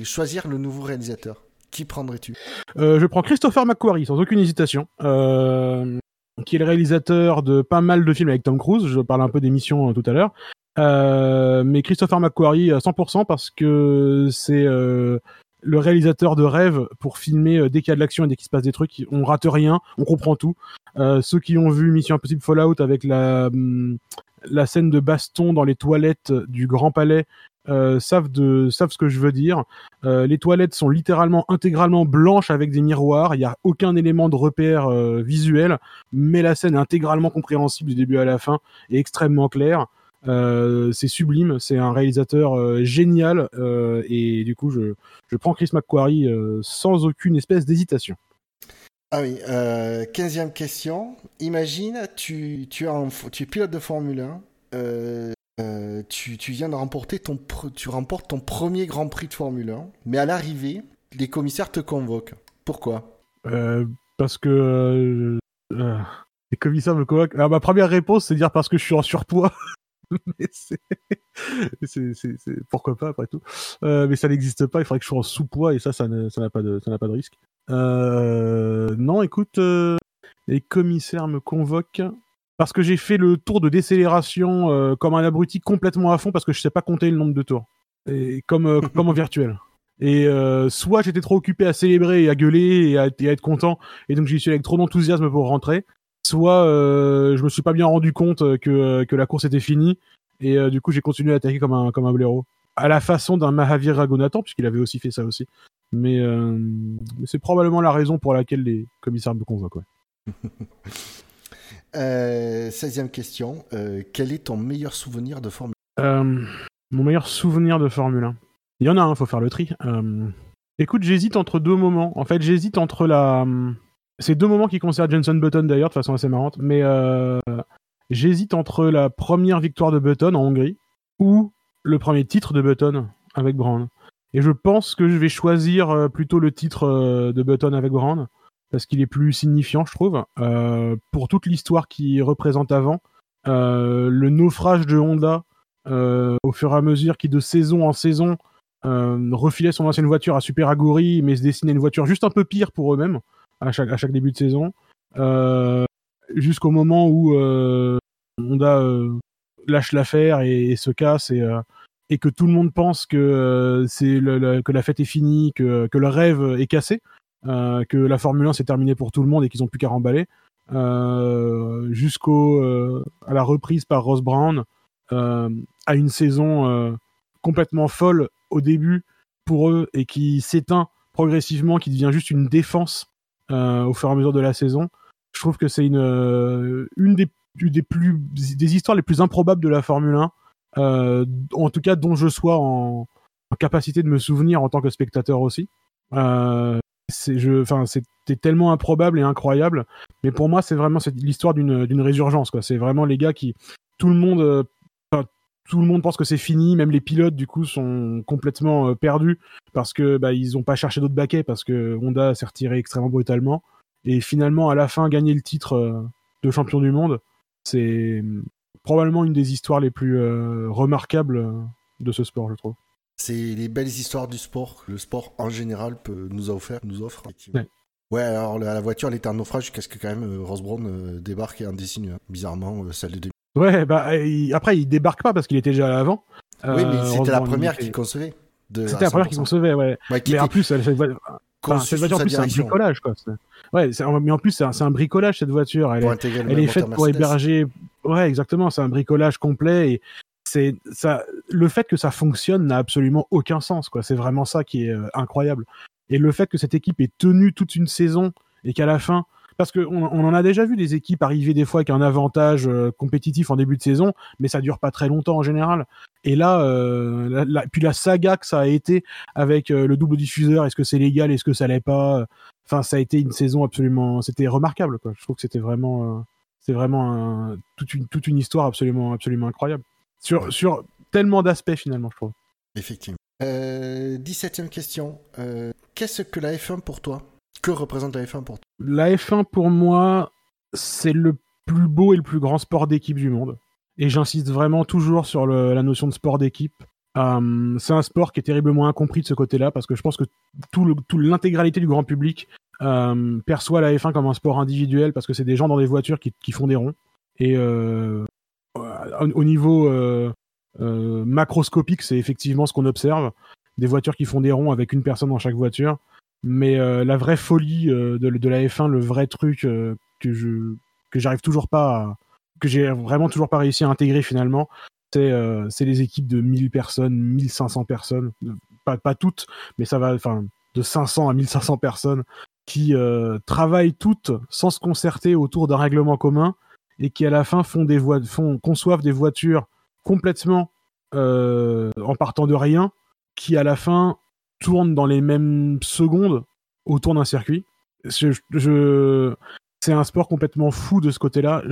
choisir le nouveau réalisateur. Qui prendrais-tu? Euh, Je prends Christopher McQuarrie, sans aucune hésitation. Euh, qui est le réalisateur de pas mal de films avec Tom Cruise. Je parle un peu d'émissions tout à l'heure. Mais Christopher McQuarrie à 100% parce que c'est le réalisateur de rêve pour filmer dès qu'il y a de l'action et dès qu'il se passe des trucs. On rate rien, on comprend tout. ceux qui ont vu Mission Impossible Fallout avec la, hum, la scène de baston dans les toilettes du Grand Palais euh, savent, de, savent ce que je veux dire. Euh, les toilettes sont littéralement intégralement blanches avec des miroirs. Il n'y a aucun élément de repère euh, visuel, mais la scène est intégralement compréhensible du début à la fin et extrêmement claire. C'est sublime, c'est un réalisateur génial et du coup je, je prends Chris McQuarrie sans aucune espèce d'hésitation. Ah oui, euh, 15 question. Imagine, tu, tu, es tu es pilote de Formule 1, euh, euh, tu, tu, viens de remporter ton, tu remportes ton premier Grand Prix de Formule 1, mais à l'arrivée, les commissaires te convoquent. Pourquoi? Euh, Parce que les commissaires me convoquent. Alors, ma première réponse, c'est dire parce que je suis en surpoids. mais c'est, pourquoi pas après tout. mais ça n'existe pas. Il faudrait que je sois en sous-poids et ça, ça n'a pas de, ça n'a pas de risque. Euh, non, écoute, euh, les commissaires me convoquent parce que j'ai fait le tour de décélération euh, comme un abruti complètement à fond parce que je sais pas compter le nombre de tours. Et comme, comme en virtuel. Et soit j'étais trop occupé à célébrer et à gueuler et à, être content, et donc j'y suis avec trop d'enthousiasme pour rentrer. Soit je me suis pas bien rendu compte que, que la course était finie, et du coup j'ai continué à attaquer comme un, comme un blaireau. À la façon d'un Mahavir Raghunathan, puisqu'il avait aussi fait ça aussi. Mais, euh, c'est probablement la raison pour laquelle les commissaires me convoquent. Ouais. euh, 16e question. Euh, quel est ton meilleur souvenir de Formule 1 euh, Mon meilleur souvenir de Formule 1 Il y en a un, il faut faire le tri. écoute, j'hésite entre deux moments. En fait, j'hésite entre la. C'est deux moments qui concernent Jenson Button d'ailleurs, de façon assez marrante. Mais j'hésite entre la première victoire de Button en Hongrie ou le premier titre de Button avec Brown. Et je pense que je vais choisir euh, plutôt le titre euh, de Button avec Brown, parce qu'il est plus signifiant, je trouve, euh, pour toute l'histoire qu'il représente avant. le naufrage de Honda, au fur et à mesure qui, de saison en saison, refilait son ancienne voiture à Super Aguri, mais se dessinait une voiture juste un peu pire pour eux-mêmes à chaque, début de saison. Jusqu'au moment où Honda lâche l'affaire et, se casse et que tout le monde pense que euh, c'est que la fête est finie, que, le rêve est cassé, euh, que la Formule 1 s'est terminée pour tout le monde et qu'ils ont plus qu'à remballer, euh, jusqu'au la reprise par Ross Brown, à une saison complètement folle au début pour eux et qui s'éteint progressivement, qui devient juste une défense au fur et à mesure de la saison. Je trouve que c'est une, une des, des, plus, des histoires les plus improbables de la Formule 1 euh, en tout cas dont je sois en, capacité de me souvenir en tant que spectateur aussi. Euh, c'était tellement improbable et incroyable, mais pour moi c'est vraiment l'histoire d'une résurgence. C'est vraiment les gars qui tout le monde euh, tout le monde pense que c'est fini, même les pilotes du coup sont complètement perdus parce que bah, ils ont pas cherché d'autres baquets parce que Honda s'est retiré extrêmement brutalement et finalement à la fin gagner le titre de champion du monde, c'est probablement une des histoires les plus euh, remarquables euh, de ce sport, je trouve. C'est les belles histoires du sport que le sport en général peut nous offrir, nous offre. Ouais. alors la, voiture elle était en naufrage jusqu'à ce que quand même euh, Ross Brown débarque et en dessine hein. bizarrement celle de 2000. Ouais, bah après il débarque pas parce qu'il était déjà à l'avant. oui, mais c'était la première qu'il concevait. C'était la première qu'il concevait, ouais. mais en plus, cette voiture, en plus, c'est un bricolage, quoi. Ouais, mais en plus, c'est un, bricolage cette voiture. Elle, est, elle est faite pour héberger. Ouais, exactement. C'est un bricolage complet et c'est ça. Le fait que ça fonctionne n'a absolument aucun sens, quoi. C'est vraiment ça qui est euh, incroyable. Et le fait que cette équipe ait tenu toute une saison et qu'à la fin, parce qu'on on en a déjà vu des équipes arriver des fois avec un avantage euh, compétitif en début de saison, mais ça dure pas très longtemps en général. Et là, euh, puis la saga que ça a été avec le double diffuseur, est-ce que c'est légal, est-ce que ça l'est pas Enfin, ça a été une saison absolument, c'était remarquable. Quoi. Je trouve que c'était vraiment, euh, c'est vraiment toute une toute une histoire absolument absolument incroyable sur sur tellement d'aspects finalement, je trouve. Effectivement. Euh, 17e question. Euh, qu'est-ce que la F1 pour toi? Que représente la F1 pour toi La F1 pour moi, c'est le plus beau et le plus grand sport d'équipe du monde. Et j'insiste vraiment toujours sur la notion de sport d'équipe. Euh, c'est un sport qui est terriblement incompris de ce côté-là parce que je pense que tout l'intégralité du grand public euh, perçoit la F1 comme un sport individuel parce que c'est des gens dans des voitures qui, qui font des ronds. Et euh, au niveau macroscopique, c'est effectivement ce qu'on observe. des voitures qui font des ronds avec une personne dans chaque voiture. Mais la vraie folie de, de, la F1, le vrai truc que je que j'arrive toujours pas à, que j'ai vraiment toujours pas réussi à intégrer finalement, c'est euh, les équipes de 1000 personnes, 1500 personnes, pas, toutes, mais ça va, enfin, de 500 à 1500 personnes qui euh, travaillent toutes sans se concerter autour d'un règlement commun et qui à la fin font des voies, font conçoivent des voitures complètement euh, en partant de rien, qui à la fin tournent dans les mêmes secondes autour d'un circuit. C'est un sport complètement fou de ce côté-là.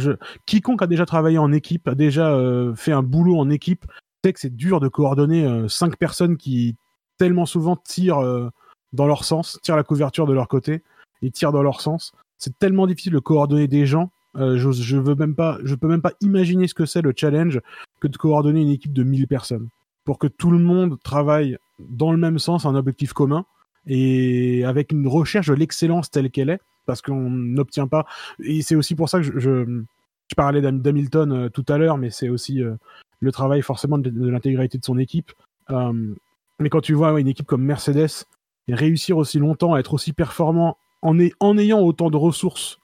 Quiconque a déjà travaillé en équipe, a déjà euh, fait un boulot en équipe, sait que c'est dur de coordonner euh, cinq personnes qui tellement souvent tirent euh, dans leur sens, tirent la couverture de leur côté et tirent dans leur sens. C'est tellement difficile de coordonner des gens. je, je veux même pas, je peux même pas imaginer ce que c'est le challenge que de coordonner une équipe de 1000 personnes pour que tout le monde travaille dans le même sens, un objectif commun et avec une recherche de l'excellence telle qu'elle est parce qu'on n'obtient pas. Et c'est aussi pour ça que je, je, parlais d'Hamilton euh, tout à l'heure, mais c'est aussi euh, le travail forcément de, l'intégralité de son équipe. Euh, mais quand tu vois une équipe comme Mercedes réussir aussi longtemps à être aussi performant en ayant autant de ressources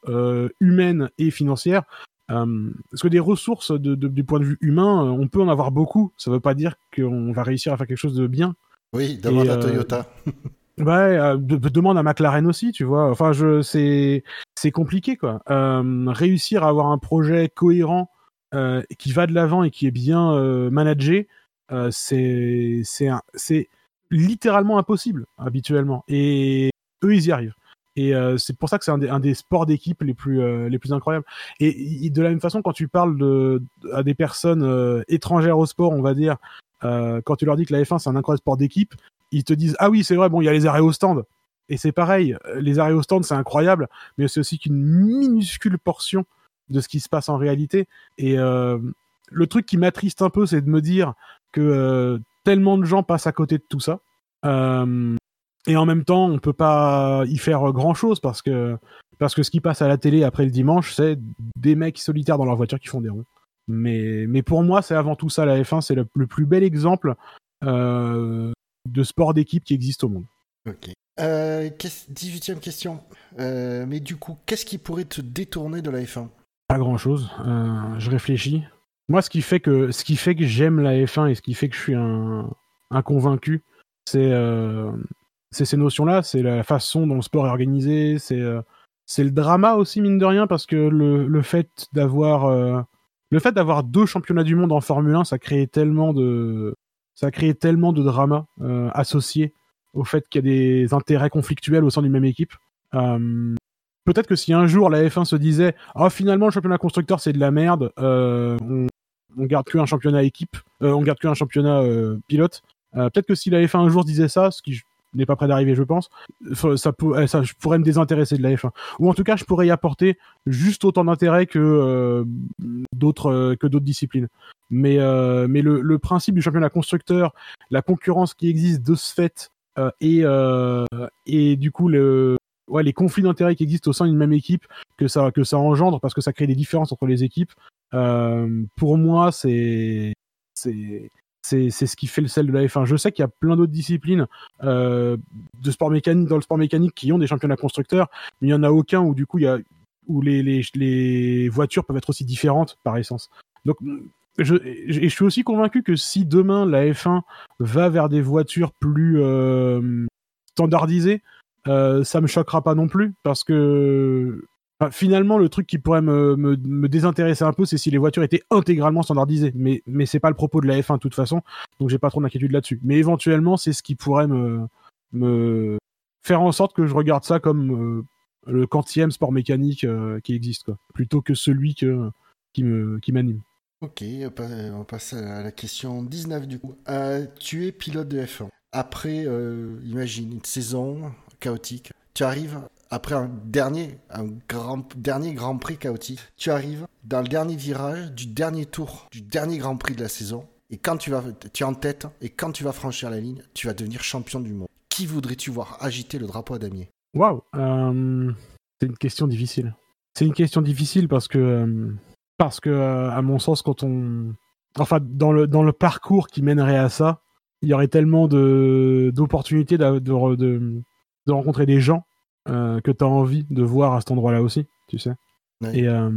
humaines et financières, parce que des ressources du point de vue humain, on peut en avoir beaucoup. Ça ne veut pas dire qu'on va réussir à faire quelque chose de bien. Oui, d'avoir la Toyota. Ouais, euh, demande à McLaren aussi, tu vois. Enfin, je, c'est, c'est compliqué, quoi. Euh, réussir à avoir un projet cohérent euh, qui va de l'avant et qui est bien euh, managé, euh, c'est, c'est, c'est littéralement impossible habituellement. Et eux, ils y arrivent. Et c'est pour ça que c'est un, un, des sports d'équipe les plus les plus incroyables. Et, de la même façon, quand tu parles de à des personnes étrangères au sport, on va dire, quand tu leur dis que la F1 c'est un incroyable sport d'équipe, ils te disent ah oui c'est vrai bon il y a les arrêts au stand. Et c'est pareil les arrêts au stand c'est incroyable mais c'est aussi qu'une minuscule portion de ce qui se passe en réalité. Et euh, le truc qui m'attriste un peu c'est de me dire que euh, tellement de gens passent à côté de tout ça. Euh, et en même temps on peut pas y faire grand chose parce que parce que ce qui passe à la télé après le dimanche c'est des mecs solitaires dans leur voiture qui font des ronds mais mais pour moi c'est avant tout ça la F1 c'est le, le, plus bel exemple euh, de sport d'équipe qui existe au monde. Ok. Euh, 18e question. Euh, mais du coup, qu'est-ce qui pourrait te détourner de la F1 Pas grand-chose. Euh, je réfléchis. Moi, ce qui fait que ce qui fait que j'aime la F1 et ce qui fait que je suis un, un convaincu, c'est c'est ces notions-là, c'est la façon dont le sport est organisé, c'est c'est le drama aussi mine de rien parce que le, le fait d'avoir le fait d'avoir deux championnats du monde en Formule 1, ça crée tellement de ça a créé tellement de drama euh, associé au fait qu'il y a des intérêts conflictuels au sein d'une même équipe. Euh, peut-être que si un jour la F1 se disait ah finalement le championnat constructeur c'est de la merde, euh, on, garde qu'un championnat équipe, on garde qu'un championnat euh, pilote. Peut-être que si la F1 un jour disait ça, ce qui n'est pas prêt d'arriver, je pense, ça, pour, ça, je pourrais me désintéresser de la F1. Ou en tout cas, je pourrais y apporter juste autant d'intérêt que d'autres que d'autres disciplines. Mais, euh, mais le, principe du championnat constructeur, la concurrence qui existe de ce fait, euh, et, euh, et du coup les conflits d'intérêts qui existent au sein d'une même équipe, que ça, que ça engendre parce que ça crée des différences entre les équipes, euh, pour moi, c'est c'est ce qui fait le sel de la F1. Je sais qu'il y a plein d'autres disciplines euh, de sport mécanique dans le sport mécanique qui ont des championnats constructeurs, mais il y en a aucun où du coup il y a où les, les, voitures peuvent être aussi différentes par essence. Donc je, je, suis aussi convaincu que si demain la F1 va vers des voitures plus euh, standardisées, euh, ça me choquera pas non plus parce que finalement le truc qui pourrait me, me, désintéresser un peu c'est si les voitures étaient intégralement standardisées mais mais c'est pas le propos de la F1 de toute façon donc j'ai pas trop d'inquiétude là-dessus mais éventuellement c'est ce qui pourrait me me faire en sorte que je regarde ça comme euh, le quantième sport mécanique euh, qui existe quoi plutôt que celui que qui me qui m'anime Ok, on passe à la question 19 du coup. Euh, tu es pilote de F1. Après, imagine, une saison chaotique. Tu arrives après un dernier, un grand, dernier Grand Prix chaotique. Tu arrives dans le dernier virage du dernier tour, du dernier Grand Prix de la saison. Et quand tu vas, tu es en tête, et quand tu vas franchir la ligne, tu vas devenir champion du monde. Qui voudrais-tu voir agiter le drapeau à damier? Waouh euh, C'est une question difficile. C'est une question difficile parce que euh, parce que, euh, à mon sens, quand on. Enfin, dans le, dans le parcours qui mènerait à ça, il y aurait tellement de d'opportunités de, de, rencontrer des gens euh, que tu as envie de voir à cet endroit-là aussi, tu sais. Et euh,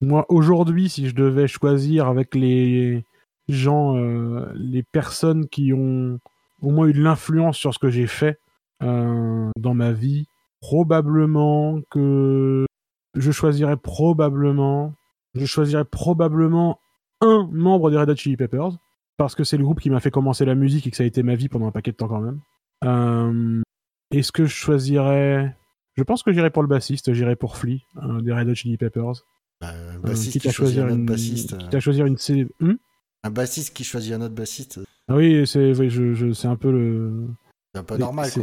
moi, aujourd'hui, si je devais choisir avec les gens, euh, les personnes qui ont au moins eu de l'influence sur ce que j'ai fait dans ma vie, probablement que je choisirais probablement, je choisirais probablement un membre des Red Hot Chili Peppers parce que c'est le groupe qui m'a fait commencer la musique et que ça a été ma vie pendant un paquet de temps quand même. Euh, est-ce que je choisirais Je pense que j'irai pour le bassiste, j'irai pour Flea, des Red Hot Chili Peppers. Bah, un bassiste qui choisit un autre bassiste. Choisir une hmm? Un bassiste qui choisit un autre bassiste. Ah oui, c'est je, c'est un peu le. C'est un peu normal, quoi.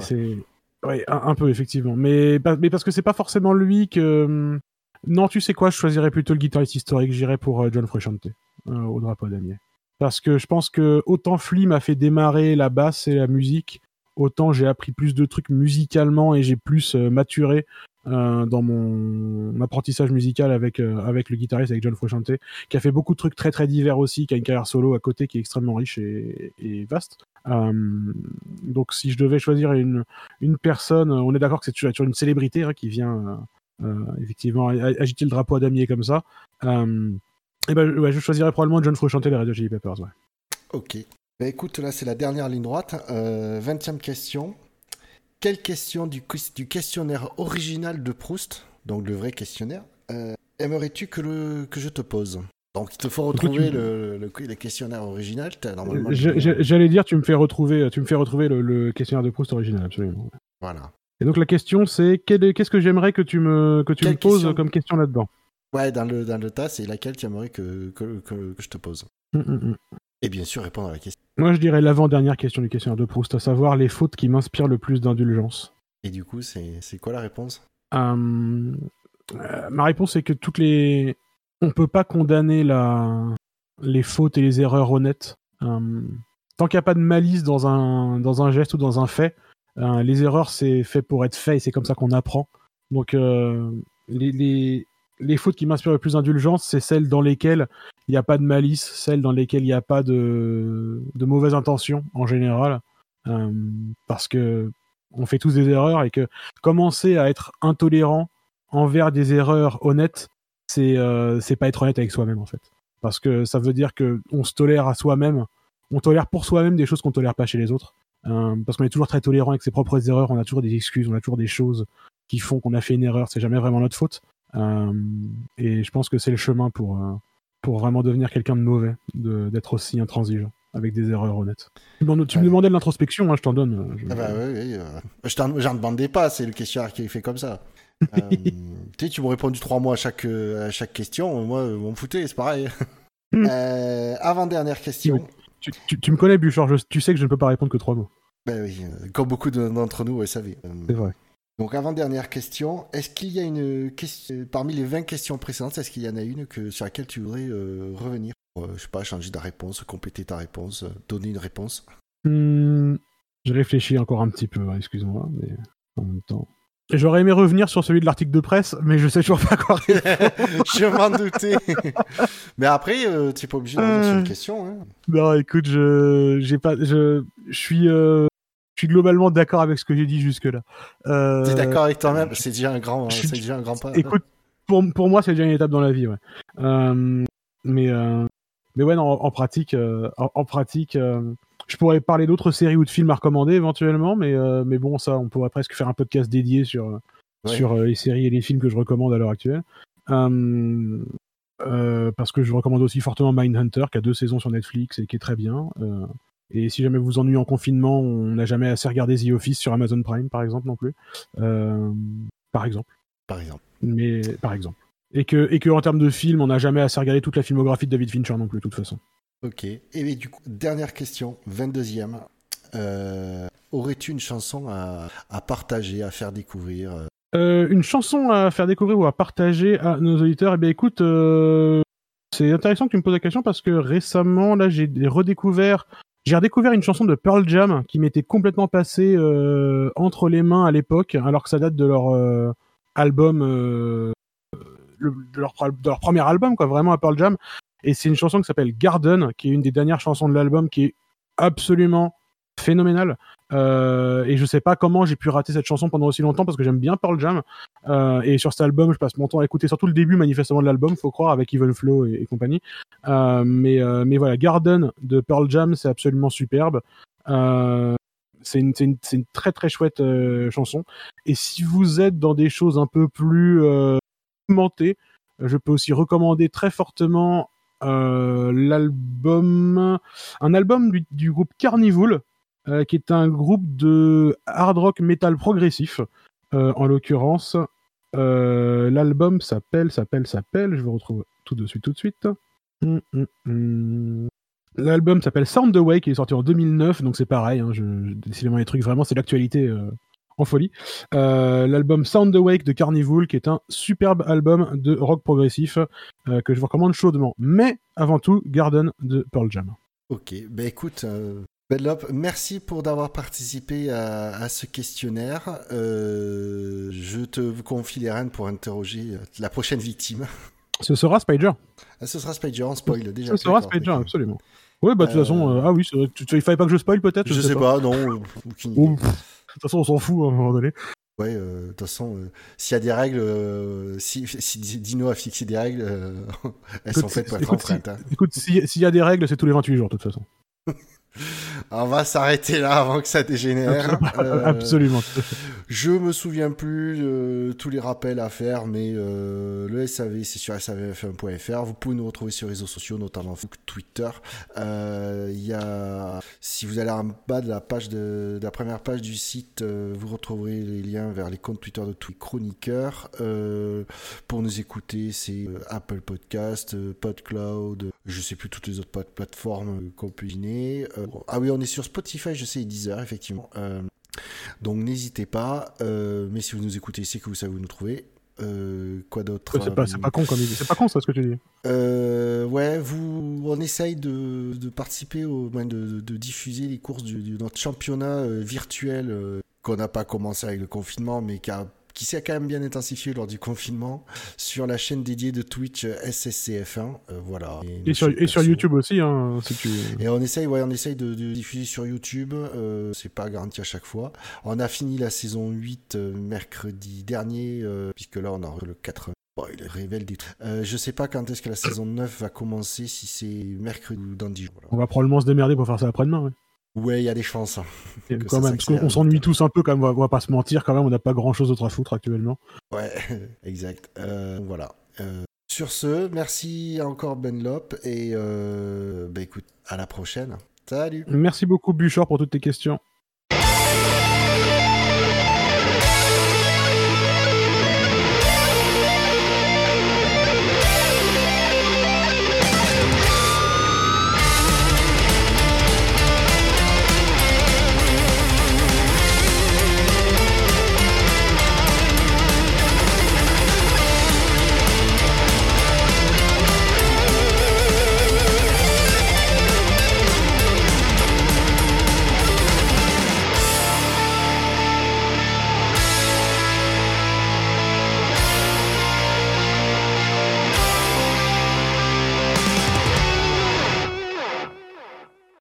Oui, un, peu, effectivement. Mais, mais parce que c'est pas forcément lui que. Hmm, non, tu sais quoi, je choisirais plutôt le guitariste historique, j'irais pour euh, John Frusciante, euh, au drapeau damier parce que je pense que autant Flea m'a fait démarrer la basse et la musique, autant j'ai appris plus de trucs musicalement et j'ai plus euh, maturé euh, dans mon apprentissage musical avec euh, avec le guitariste avec John Frusciante qui a fait beaucoup de trucs très très divers aussi qui a une carrière solo à côté qui est extrêmement riche et, vaste donc si je devais choisir une une personne on est d'accord que c'est sur une célébrité hein, qui vient effectivement agiter le drapeau à damier comme ça et eh ben, je choisirais probablement John Frusciante des Radio Chili Peppers. Ok. Bah, écoute, là, c'est la dernière ligne droite. Euh, 20e question. Quelle question du, du, questionnaire original de Proust, donc le vrai questionnaire, euh, aimerais-tu que, le, que je te pose? Donc il te faut retrouver le, le, le, questionnaire original. J'allais dire, tu me fais retrouver, tu me fais retrouver le, questionnaire de Proust original, absolument. Voilà. Et donc la question c'est qu'est-ce que j'aimerais que tu me que tu me poses comme question là-dedans? Ouais, dans le, dans le tas, c'est laquelle tu aimerais que, que, que, je te pose mm, mm, mm. Et bien sûr, répondre à la question. Moi, je dirais l'avant-dernière question du questionnaire de Proust, à savoir les fautes qui m'inspirent le plus d'indulgence. Et du coup, c'est quoi la réponse? Euh, euh, Ma réponse est que toutes les. On peut pas condamner la... les fautes et les erreurs honnêtes. Euh, tant qu'il n'y a pas de malice dans un, dans un geste ou dans un fait, les erreurs, c'est fait pour être fait et c'est comme ça qu'on apprend. Donc, les, les, les fautes qui m'inspirent le plus d'indulgence, c'est celles dans lesquelles il n'y a pas de malice, celles dans lesquelles il n'y a pas de, de mauvaises intentions en général, euh, parce que on fait tous des erreurs et que commencer à être intolérant envers des erreurs honnêtes, c'est euh, c'est pas être honnête avec soi-même en fait, parce que ça veut dire que on se tolère à soi-même, on tolère pour soi-même des choses qu'on tolère pas chez les autres, euh, parce qu'on est toujours très tolérant avec ses propres erreurs, on a toujours des excuses, on a toujours des choses qui font qu'on a fait une erreur, c'est jamais vraiment notre faute. Euh, et je pense que c'est le chemin pour, euh, pour vraiment devenir quelqu'un de mauvais, d'être aussi intransigeant avec des erreurs honnêtes. Tu me demandais de l'introspection, hein, je t'en donne. Euh, ah bah oui, oui. j'en demandais pas, c'est le questionnaire qui est fait comme ça. tu sais, tu me répondu trois mois à chaque, à chaque question, moi, m'en foutais, c'est pareil. Hmm. Avant-dernière question. Tu, tu, me connais, Bouchard, tu sais que je ne peux pas répondre que trois mots. Ben oui, comme beaucoup d'entre nous, vous savez. C'est vrai. Donc avant-dernière question, est-ce qu'il y a une question, parmi les 20 questions précédentes, est-ce qu'il y en a une que, sur laquelle tu voudrais euh, revenir Je Je sais pas, changer ta réponse, compléter ta réponse, euh, donner une réponse? Hmm, Je réfléchis encore un petit peu, hein, excuse-moi, mais en même temps... J'aurais aimé revenir sur celui de l'article de presse, mais je sais toujours pas quoi je m'en doutais. mais après, euh, tu n'es pas obligé de revenir sur une question. Hein. Non, écoute, je j'ai pas, je, je suis suis globalement d'accord avec ce que j'ai dit jusque-là. Euh... T'es d'accord avec toi-même C'est déjà un grand, c'est déjà un grand pas. Écoute, pour, pour moi, c'est déjà une étape dans la vie, ouais. Euh, mais, euh, mais ouais, non, en, pratique, en, pratique, euh, je pourrais parler d'autres séries ou de films à recommander éventuellement, mais, mais bon, ça, on pourrait presque faire un podcast dédié sur, sur les séries et les films que je recommande à l'heure actuelle. parce que je recommande aussi fortement Mindhunter, qui a deux saisons sur Netflix et qui est très bien. Et si jamais vous ennuyez en confinement, on n'a jamais assez regardé The Office sur Amazon Prime, par exemple, non plus. Euh, par exemple. Par exemple. Mais par exemple. Et que, et que en termes de film, on n'a jamais assez regardé toute la filmographie de David Fincher non plus, de toute façon. Ok. Et du coup, dernière question, 22e. Euh, aurais-tu une chanson à, à, partager, à faire découvrir euh, Une chanson à faire découvrir ou à partager à nos auditeurs? Eh bien, écoute, c'est intéressant que tu me poses la question parce que récemment, là, j'ai redécouvert j'ai redécouvert une chanson de Pearl Jam qui m'était complètement passée euh, entre les mains à l'époque, alors que ça date de leur euh, album, euh, de, leur, de, leur, premier album, quoi, vraiment à Pearl Jam. Et c'est une chanson qui s'appelle Garden, qui est une des dernières chansons de l'album, qui est absolument phénoménal. Euh, et je sais pas comment j'ai pu rater cette chanson pendant aussi longtemps parce que j'aime bien Pearl Jam. Euh, et sur cet album, je passe mon temps à écouter surtout le début manifestement de l'album, faut croire, avec Even Flow et, compagnie. Euh, mais, mais voilà, Garden de Pearl Jam, c'est absolument superbe. c'est une, une, une, très très chouette chanson. Et si vous êtes dans des choses un peu plus documentées, je peux aussi recommander très fortement l'album, un album du, du groupe Carnival euh, qui est un groupe de hard rock metal progressif. Euh, en l'occurrence, euh, l'album s'appelle, s'appelle, s'appelle, je vais retrouver tout de suite, tout de suite. Hum, hum, hum. L'album s'appelle Sound Away, qui est sorti en 2009, donc c'est pareil, hein, je, décidément les trucs, vraiment c'est l'actualité en folie. L'album Sound Awake de Carnival, qui est un superbe album de rock progressif que je vous recommande chaudement. Mais avant tout, Garden de Pearl Jam. Ok, bah écoute, Benlop, merci pour d'avoir participé à, ce questionnaire. Euh, je te confie les rênes pour interroger euh, la prochaine victime. Ce sera Spider. Ah, ce sera Spider, on spoil déjà. Ce sera Spider, absolument. Oui, bah de toute façon, euh, ah oui, il fallait pas que je spoil peut-être Je, sais, pas. non. de toute façon, on s'en fout hein, à un moment donné. Ouais, de toute façon, s'il y a des règles, si, Dino a fixé des règles, elles sont faites pour être. Hein. Écoute, s'il y a des règles, c'est tous les 28 jours, de toute façon. On va s'arrêter là avant que ça dégénère. Euh, Absolument. Je me souviens plus de tous les rappels à faire, mais euh, le SAV, c'est sur savf1.fr. Vous pouvez nous retrouver sur les réseaux sociaux, notamment Twitter. Euh, il y a, si vous allez en bas de la page de, la première page du site, vous retrouverez les liens vers les comptes Twitter de tous les chroniqueurs. pour nous écouter, c'est Apple Podcast, PodCloud, je sais plus toutes les autres plateformes qu'on peut. Ah oui, on est sur Spotify, je sais, 10 heures, effectivement. Euh, donc n'hésitez pas. Euh, mais si vous nous écoutez, c'est que vous savez où nous trouver. Euh, quoi d'autre C'est pas, pas, con comme C'est pas con ça ce que tu dis. ouais, vous, on essaye de, de participer au de, diffuser les courses de notre championnat virtuel qu'on n'a pas commencé avec le confinement, mais qui a qui s'est quand même bien intensifié lors du confinement sur la chaîne dédiée de Twitch euh, SSCF1. Euh, voilà. Et, sur, et sur, YouTube aussi, hein, si tu... Et on essaye, ouais, on essaye de, diffuser sur YouTube. Euh, c'est pas garanti à chaque fois. On a fini la saison 8 mercredi dernier, puisque là on a le 4 Bon, il révèle des trucs. je sais pas quand est-ce que la saison 9 va commencer, si c'est mercredi ou dans 10 jours. On va probablement se démerder pour faire ça après-demain. Ouais. Ouais, il y a des chances. Quand même, parce qu'on s'ennuie tous un peu, quand même, on va, pas se mentir, quand même, on n'a pas grand chose d'autre à foutre actuellement. Ouais, exact. Euh, voilà. Euh, sur ce, merci encore Benlop et euh, bah écoute, à la prochaine. Salut. Merci beaucoup Buchor pour toutes tes questions.